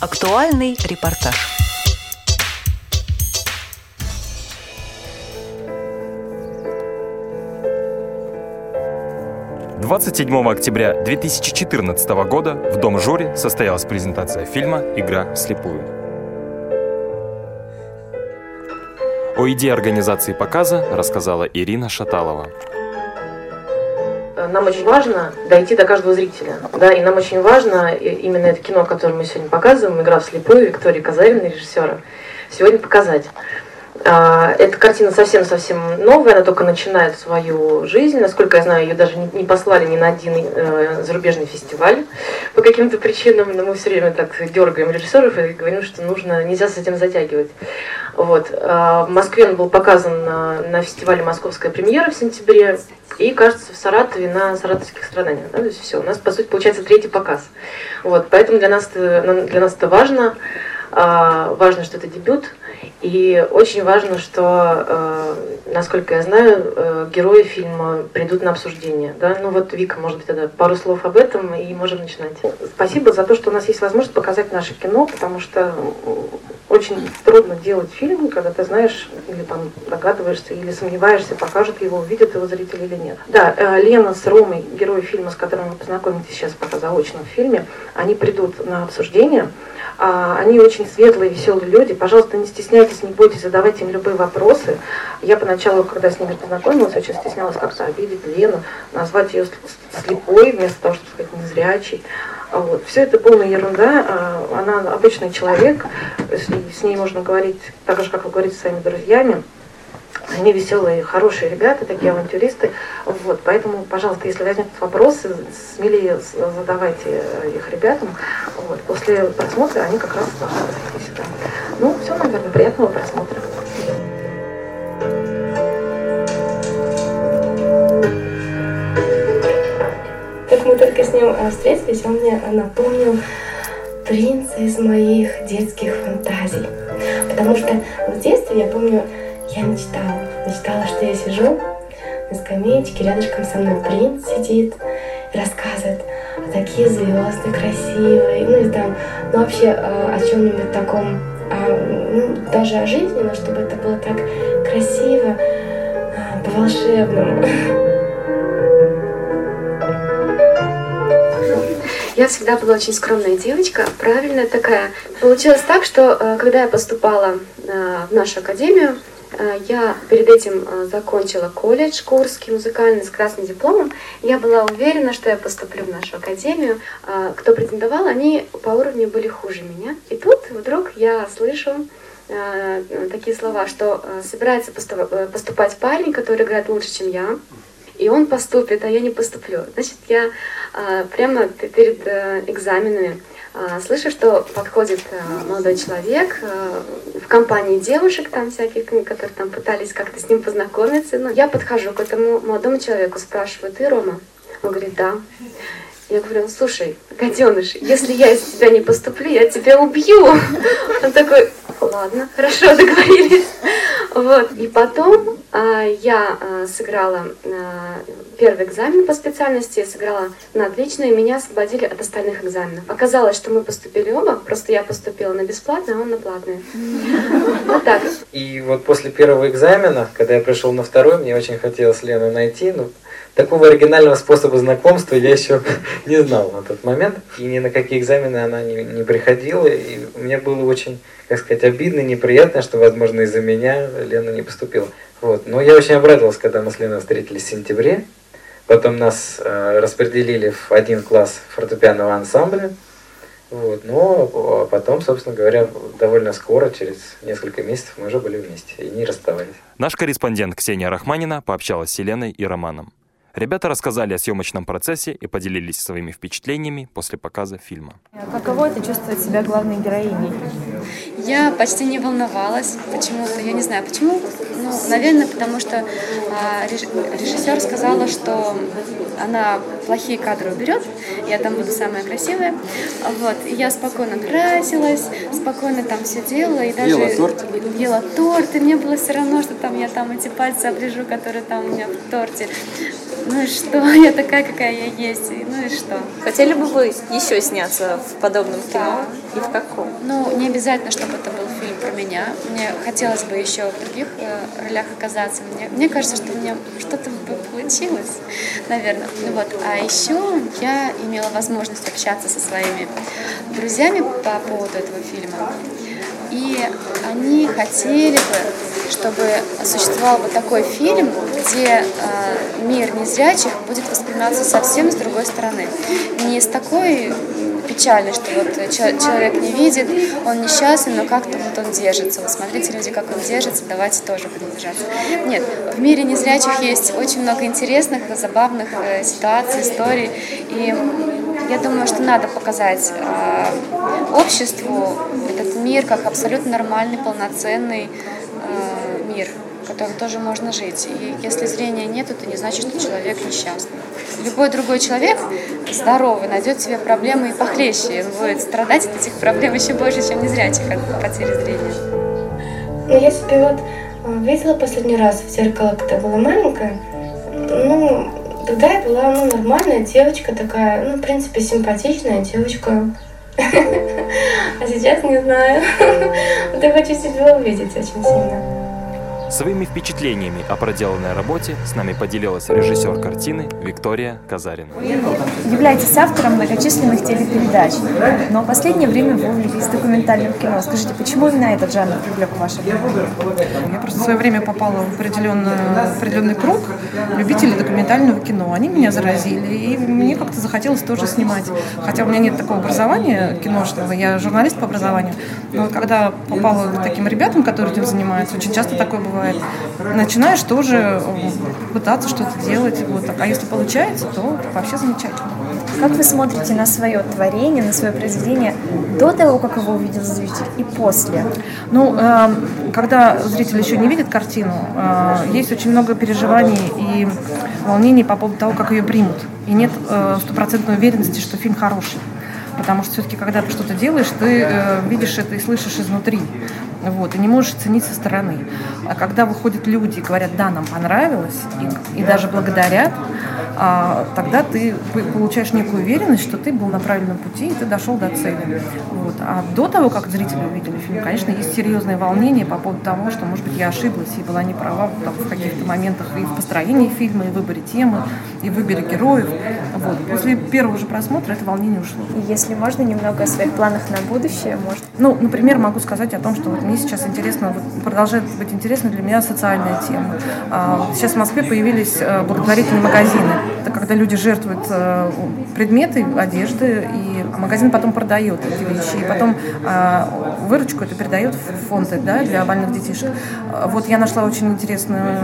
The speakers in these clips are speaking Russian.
Актуальный репортаж. Двадцать седьмого октября 2014 года в Дом жюри состоялась презентация фильма «Игра вслепую». О идее организации показа рассказала Ирина Шаталова нам очень важно дойти до каждого зрителя. Да, и нам очень важно именно это кино, которое мы сегодня показываем, «Игра вслепую» Виктории Казариной, режиссера, сегодня показать. А, эта картина совсем-совсем новая, она только начинает свою жизнь. Насколько я знаю, ее даже не послали ни на один э, зарубежный фестиваль по каким-то причинам, но мы все время так дергаем режиссеров и говорим, что нужно, нельзя с этим затягивать. Вот. А, в Москве он был показан на, на фестивале «Московская премьера» в сентябре, и, кажется, в Саратове на саратовских страданиях. Да? То есть все, у нас, по сути, получается третий показ. Вот. Поэтому для нас, для нас это важно. А, важно, что это дебют. И очень важно, что, э, насколько я знаю, э, герои фильма придут на обсуждение. Да? Ну вот, Вика, может быть, тогда пару слов об этом, и можем начинать. Спасибо за то, что у нас есть возможность показать наше кино, потому что очень трудно делать фильм, когда ты знаешь, или там догадываешься, или сомневаешься, покажут его, увидят его зрители или нет. Да, э, Лена с Ромой, герой фильма, с которым вы познакомитесь сейчас пока заочно в фильме, они придут на обсуждение. А, они очень светлые, веселые люди. Пожалуйста, не стесняйтесь, не бойтесь, задавайте им любые вопросы. Я поначалу, когда с ними познакомилась, очень стеснялась как-то обидеть Лену, назвать ее слепой вместо того, чтобы сказать незрячей. Вот. Все это полная ерунда. А, она обычный человек, с ней можно говорить так же, как вы говорите с своими друзьями. Они веселые, хорошие ребята, такие авантюристы. Вот, поэтому, пожалуйста, если возникнут вопросы, смелее задавайте их ребятам. Вот, после просмотра они как раз должны подойти сюда. Ну, все, наверное, приятного просмотра. Как мы только с ним э, встретились, он мне напомнил принца из моих детских фантазий. Потому что в детстве, я помню, я мечтала. Мечтала, что я сижу на скамеечке, рядышком со мной принц сидит и рассказывает о такие звезды красивые, ну и там, ну вообще э, о чем-нибудь таком, а, ну даже о жизни, но чтобы это было так красиво, а, по-волшебному. Я всегда была очень скромная девочка, правильная такая. Получилось так, что э, когда я поступала э, в нашу академию, я перед этим э, закончила колледж Курский музыкальный с красным дипломом. Я была уверена, что я поступлю в нашу академию. Э, кто претендовал, они по уровню были хуже меня. И тут вдруг я слышу такие слова, что собирается поступать парень, который играет лучше, чем я, и он поступит, а я не поступлю. Значит, я прямо перед экзаменами слышу, что подходит а, молодой человек а, в компании девушек там всяких, которые там пытались как-то с ним познакомиться. Ну, я подхожу к этому молодому человеку, спрашиваю, ты Рома? Он говорит, да. Я говорю, слушай, гаденыш, если я из тебя не поступлю, я тебя убью. Он такой, ладно, хорошо, договорились. Вот. И потом а, я а, сыграла а, первый экзамен по специальности, я сыграла на отлично, и меня освободили от остальных экзаменов. Оказалось, что мы поступили оба, просто я поступила на бесплатное, а он на платное. Вот так. И вот после первого экзамена, когда я пришел на второй, мне очень хотелось Лену найти, ну, такого оригинального способа знакомства я еще не знал на тот момент. И ни на какие экзамены она не, не приходила. И мне было очень, как сказать, обидно, неприятно, что, возможно, из-за меня Лена не поступила. Вот. Но я очень обрадовался, когда мы с Леной встретились в сентябре. Потом нас э, распределили в один класс фортепианного ансамбля. Вот. Но потом, собственно говоря, довольно скоро, через несколько месяцев, мы уже были вместе и не расставались. Наш корреспондент Ксения Рахманина пообщалась с Еленой и Романом. Ребята рассказали о съемочном процессе и поделились своими впечатлениями после показа фильма. Каково это чувствовать себя главной героиней? Я почти не волновалась почему-то, я не знаю почему. Ну, наверное, потому что а, режиссер сказала, что она плохие кадры уберет, я там буду самая красивая. Вот. И я спокойно красилась, спокойно там все делала. И даже ела торт? Ела торт, и мне было все равно, что там я там эти пальцы оближу, которые там у меня в торте. Ну и что, я такая, какая я есть, и ну и что. Хотели бы вы еще сняться в подобном кино и в каком? Ну, не обязательно, чтобы это был фильм про меня. Мне хотелось бы еще в других э, ролях оказаться. Мне, мне кажется, что у меня что-то бы получилось, наверное. Ну вот. А еще я имела возможность общаться со своими друзьями по поводу этого фильма. И они хотели бы, чтобы существовал бы такой фильм, где э, мир незрячих будет восприниматься совсем с другой стороны. Не с такой печальной, что вот человек не видит, он несчастен, но как-то вот он держится. Вот смотрите, люди, как он держится, давайте тоже будем держаться. Нет, в мире незрячих есть очень много интересных, забавных э, ситуаций, историй. И я думаю, что надо показать э, обществу этот мир как абсолютно нормальный, полноценный э, мир, в котором тоже можно жить. И если зрения нет, это не значит, что человек несчастный. Любой другой человек здоровый найдет себе проблемы и похлеще. Он будет страдать от этих проблем еще больше, чем незрячих от потери зрения. Я себе вот э, видела последний раз в зеркало, когда была маленькая. Ну, Тогда я была ну, нормальная девочка такая, ну, в принципе, симпатичная девочка. А сейчас не знаю. Вот я хочу себя увидеть очень сильно. Своими впечатлениями о проделанной работе с нами поделилась режиссер картины Виктория Казарина. Являетесь автором многочисленных телепередач, но в последнее время вы увлеклись документальным кино. Скажите, почему именно этот жанр привлек ваше внимание? Я просто в свое время попала в определенный, определенный круг любителей документального кино. Они меня заразили, и мне как-то захотелось тоже снимать. Хотя у меня нет такого образования киношного, я журналист по образованию. Но когда попала к таким ребятам, которые этим занимаются, очень часто такое бывает бывает. Начинаешь тоже пытаться что-то делать. Вот. А если получается, то вообще замечательно. Как вы смотрите на свое творение, на свое произведение до того, как его увидел зритель, и после? Ну, э, когда зритель еще не видит картину, э, есть очень много переживаний и волнений по поводу того, как ее примут. И нет э, стопроцентной уверенности, что фильм хороший. Потому что все-таки, когда ты что-то делаешь, ты э, видишь это и слышишь изнутри вот, и не можешь ценить со стороны. А когда выходят люди и говорят, да, нам понравилось, и, и даже благодарят, а, тогда ты получаешь некую уверенность, что ты был на правильном пути, и ты дошел до цели. Вот. А до того, как зрители увидели фильм, конечно, есть серьезное волнение по поводу того, что, может быть, я ошиблась и была не права там, в каких-то моментах и в построении фильма, и в выборе темы, и в выборе героев. Вот. После первого же просмотра это волнение ушло. Если можно, немного о своих планах на будущее, может? Ну, например, могу сказать о том, что вот мне сейчас интересно, продолжает быть интересна для меня социальная тема. А, сейчас в Москве появились э, благотворительные магазины. Это когда люди жертвуют э, предметы, одежды, и магазин потом продает эти вещи. И потом а, выручку это передает в фонды да, для больных детишек. Вот я нашла очень интересную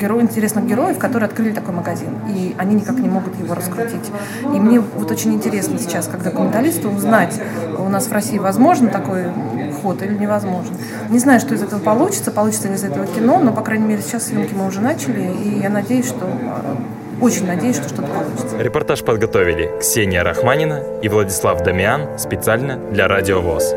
героев, интересных героев, которые открыли такой магазин. И они никак не могут его раскрутить. И мне вот очень интересно сейчас, как документалисту, узнать, у нас в России возможно такой ход или невозможен. Не знаю, что из этого получится, получится ли из этого кино, но, по крайней мере, сейчас съемки мы уже начали, и я надеюсь, что очень надеюсь, что что-то получится. Репортаж подготовили Ксения Рахманина и Владислав Дамиан специально для Радио ВОЗ.